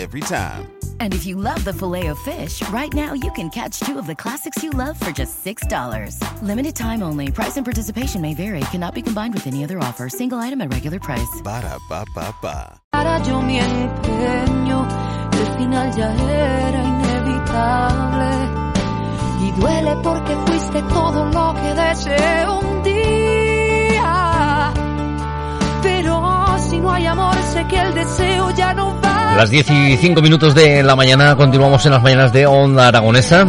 every time. And if you love the filet of fish, right now you can catch two of the classics you love for just $6. Limited time only. Price and participation may vary. Cannot be combined with any other offer. Single item at regular price. Ba da ba ba ba. Para yo mi empeño, el final ya era inevitable. Y duele porque fuiste todo lo que deseé un día. Pero si no hay amor, sé que el deseo ya no va. Las 10 y 5 minutos de la mañana continuamos en las mañanas de Onda Aragonesa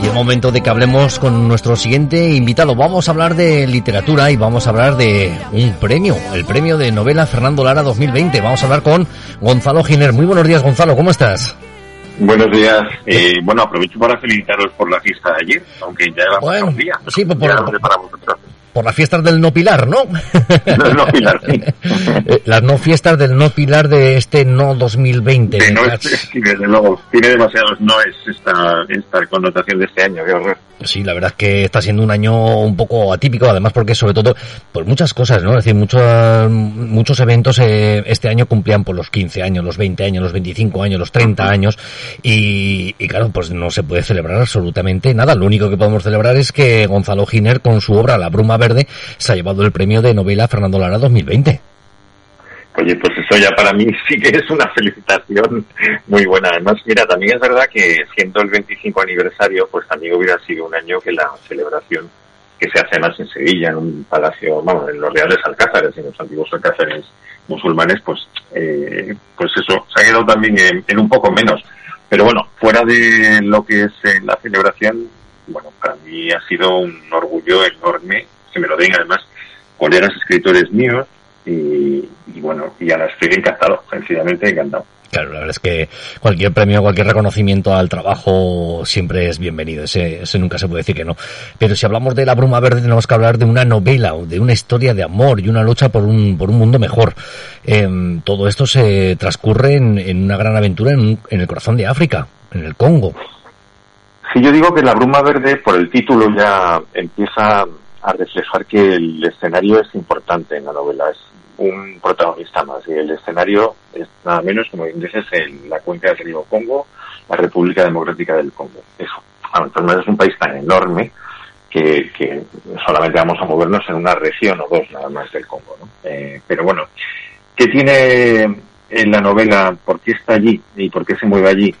y es momento de que hablemos con nuestro siguiente invitado. Vamos a hablar de literatura y vamos a hablar de un premio, el premio de novela Fernando Lara 2020. Vamos a hablar con Gonzalo Giner. Muy buenos días, Gonzalo, ¿cómo estás? Buenos días. Eh, bueno, aprovecho para felicitaros por la fiesta de ayer, aunque ya era Bueno, un día. sí, pues por- Ya Por las fiestas del no pilar, ¿no? No, no, Pilar, sí. Eh, las no fiestas del no pilar de este no 2020. Que no es, sí, desde luego, tiene demasiados no es esta, esta connotación de este año, qué horror. Sí, la verdad es que está siendo un año un poco atípico, además porque sobre todo por muchas cosas, ¿no? Es decir, muchos, muchos eventos eh, este año cumplían por los 15 años, los 20 años, los 25 años, los 30 años y, y claro, pues no se puede celebrar absolutamente nada. Lo único que podemos celebrar es que Gonzalo Giner con su obra La Bruma Verde se ha llevado el premio de novela Fernando Lara 2020. Oye, pues eso ya para mí sí que es una felicitación muy buena. Además, mira, también es verdad que siendo el 25 aniversario, pues también hubiera sido un año que la celebración que se hace más en Sevilla, en un palacio, vamos, en los reales alcázares, en los antiguos alcázares musulmanes, pues, eh, pues eso, se ha quedado también en, en un poco menos. Pero bueno, fuera de lo que es eh, la celebración, bueno, para mí ha sido un orgullo enorme que me lo den además colegas escritores míos y, y bueno, y a la estoy encantado, sencillamente encantado. Claro, la verdad es que cualquier premio, cualquier reconocimiento al trabajo siempre es bienvenido, ese, ese nunca se puede decir que no. Pero si hablamos de La Bruma Verde tenemos que hablar de una novela o de una historia de amor y una lucha por un, por un mundo mejor. Em, todo esto se transcurre en, en una gran aventura en, en el corazón de África, en el Congo. Si yo digo que la bruma verde, por el título ya empieza a reflejar que el escenario es importante en la novela, es un protagonista más y el escenario es nada menos, como dices, en la cuenca del río Congo, la República Democrática del Congo. Eso. Entonces es un país tan enorme que, solamente vamos a movernos en una región o dos nada más del Congo. Eh, pero bueno, ¿qué tiene en la novela? ¿Por qué está allí y por qué se mueve allí?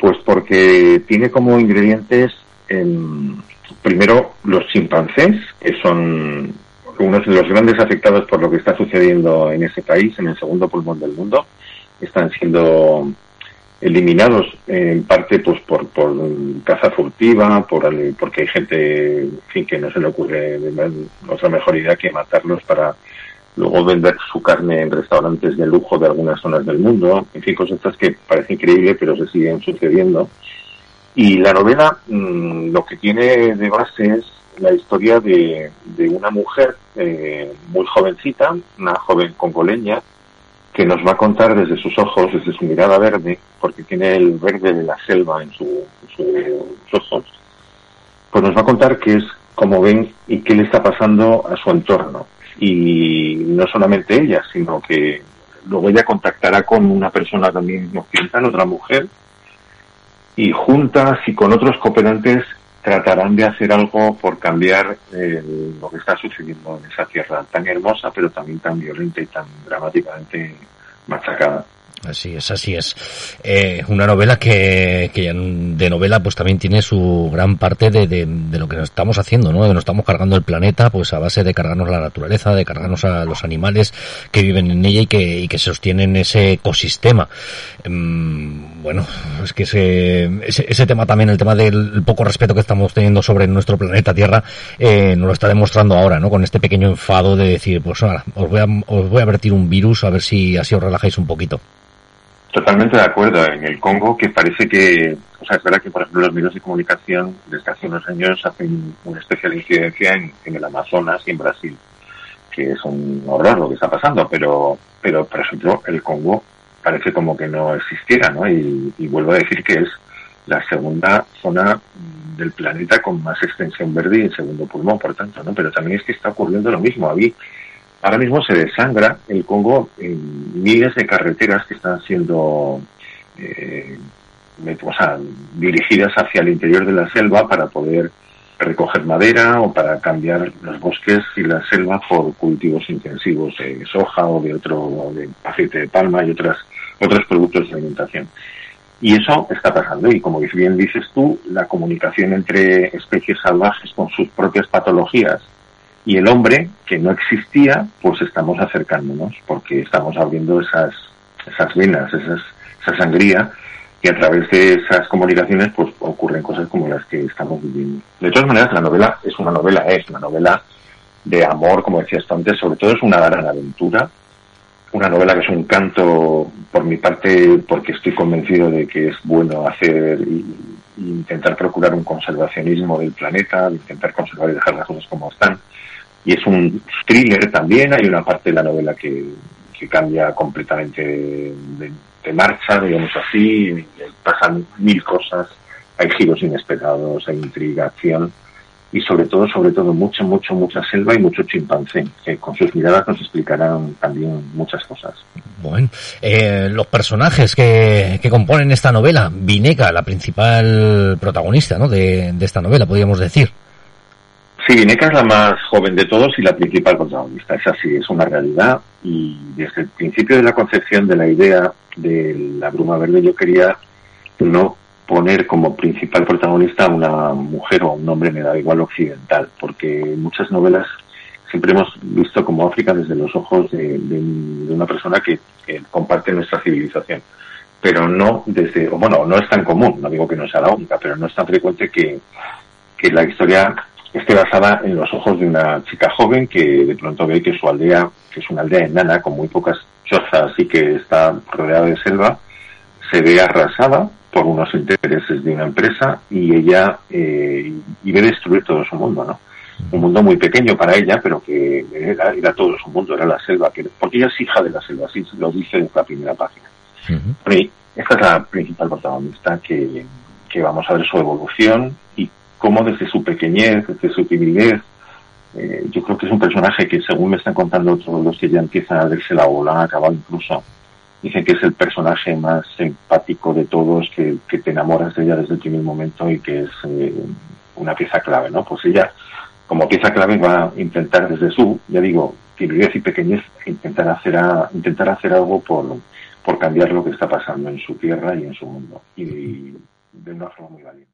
Pues porque tiene como ingredientes, em, primero, los chimpancés, que son unos de los grandes afectados por lo que está sucediendo en ese país, en el segundo pulmón del mundo. Están siendo eliminados en parte pues por, por caza furtiva, por porque hay gente que no se le ocurre otra mejor idea que matarlos para luego vender su carne en restaurantes de lujo de algunas zonas del mundo, en fin, cosas estas que parece increíble pero se siguen sucediendo. Y la novela mm, lo que tiene de base es la historia de, una mujer eh, muy jovencita, una joven congoleña, que nos va a contar desde sus ojos, desde su mirada verde, porque tiene el verde de la selva en su- sus ojos, pues nos va a contar qué es, cómo ven y qué le está pasando a su entorno. Y no solamente ella, sino que luego ella contactará con una persona también occidental, otra mujer, y juntas y con otros cooperantes tratarán de hacer algo por cambiar eh, lo que está sucediendo en esa tierra tan hermosa, pero también tan violenta y tan dramáticamente machacada. Así es, así es. Eh, una novela que, que de novela pues también tiene su gran parte de, de, de lo que nos estamos haciendo, ¿no? De nos estamos cargando el planeta pues a base de cargarnos la naturaleza, de cargarnos a los animales que viven en ella y que, y que sostienen ese ecosistema. Mm, bueno, es que ese, ese, ese tema también, el tema del poco respeto que estamos teniendo sobre nuestro planeta Tierra, eh, nos lo está demostrando ahora, ¿no? Con este pequeño enfado de decir, pues ahora, os voy a, os voy a vertir un virus a ver si así os relajáis un poquito. Totalmente de acuerdo. En el Congo, que parece que, o sea, es verdad que, por ejemplo, los medios de comunicación desde hace unos años hacen una especial incidencia en, el Amazonas y en Brasil, que es un horror lo que está pasando, pero, pero por ejemplo, el Congo parece como que no existiera, ¿no? Y, vuelvo a decir que es la segunda zona del planeta con más extensión verde y el segundo pulmón, por tanto, ¿no? Pero también es que está ocurriendo lo mismo. Ahora mismo se desangra el Congo en miles de carreteras que están siendo eh, o sea, dirigidas hacia el interior de la selva para poder recoger madera o para cambiar los bosques y la selva por cultivos intensivos de soja o de otro de aceite de palma y otras otros productos de alimentación. Y eso está pasando y como bien dices tú, la comunicación entre especies salvajes con sus propias patologías y el hombre que no existía, pues estamos acercándonos porque estamos abriendo esas esas venas, esas, esa sangría y a través de esas comunicaciones pues ocurren cosas como las que estamos viviendo. De todas maneras, la novela es una novela, es una novela de amor, como decías antes, sobre todo es una gran aventura, una novela que es un canto por mi parte porque estoy convencido de que es bueno hacer y, intentar procurar un conservacionismo del planeta, intentar conservar y dejar las cosas como están. Y es un thriller también, hay una parte de la novela que, cambia completamente de, de marcha, digamos así, pasan mil cosas, hay giros inesperados, hay intriga, acción y sobre todo, sobre todo, mucho, mucho, mucha selva y mucho chimpancé, que con sus miradas nos explicarán también muchas cosas. Bueno, eh, los personajes que, que, componen esta novela, Vineca, la principal protagonista ¿no? de, de esta novela, podríamos decir. Sí, Vineca es la más joven de todos y la principal protagonista. Es así, es una realidad. Y desde el principio de la concepción de la idea de la bruma verde, yo quería no poner como principal protagonista a una mujer o a un hombre, me da igual occidental, porque muchas novelas siempre hemos visto como África desde los ojos de, una persona que, comparte nuestra civilización pero no desde, bueno, no es tan común, no digo que no sea la única, pero no es tan frecuente que, que la historia esté basada en los ojos de una chica joven que de pronto ve que su aldea, que es una aldea enana con muy pocas chozas y que está rodeada de selva, se ve arrasada por unos intereses de una empresa y ella eh, y ve destruir todo su mundo, ¿no? Un mundo muy pequeño para ella, pero que era, todo su mundo, era la selva, que, porque ella es hija de la selva, así lo dice en la primera página. esta es la principal protagonista que, que vamos a ver su evolución y cómo desde su pequeñez, desde su timidez, eh, yo creo que es un personaje que según me están contando todos los que ya empiezan a verse la ola, ha acabado incluso, dicen que es el personaje más empático de todos, que, te enamoras de ella desde el primer momento y que es eh, una pieza clave, ¿no? Pues ella, como pieza clave, va a intentar desde su, ya digo, timidez y pequeñez, intentar hacer, a, intentar hacer algo por, por cambiar lo que está pasando en su tierra y en su mundo. Y de una forma muy valiente.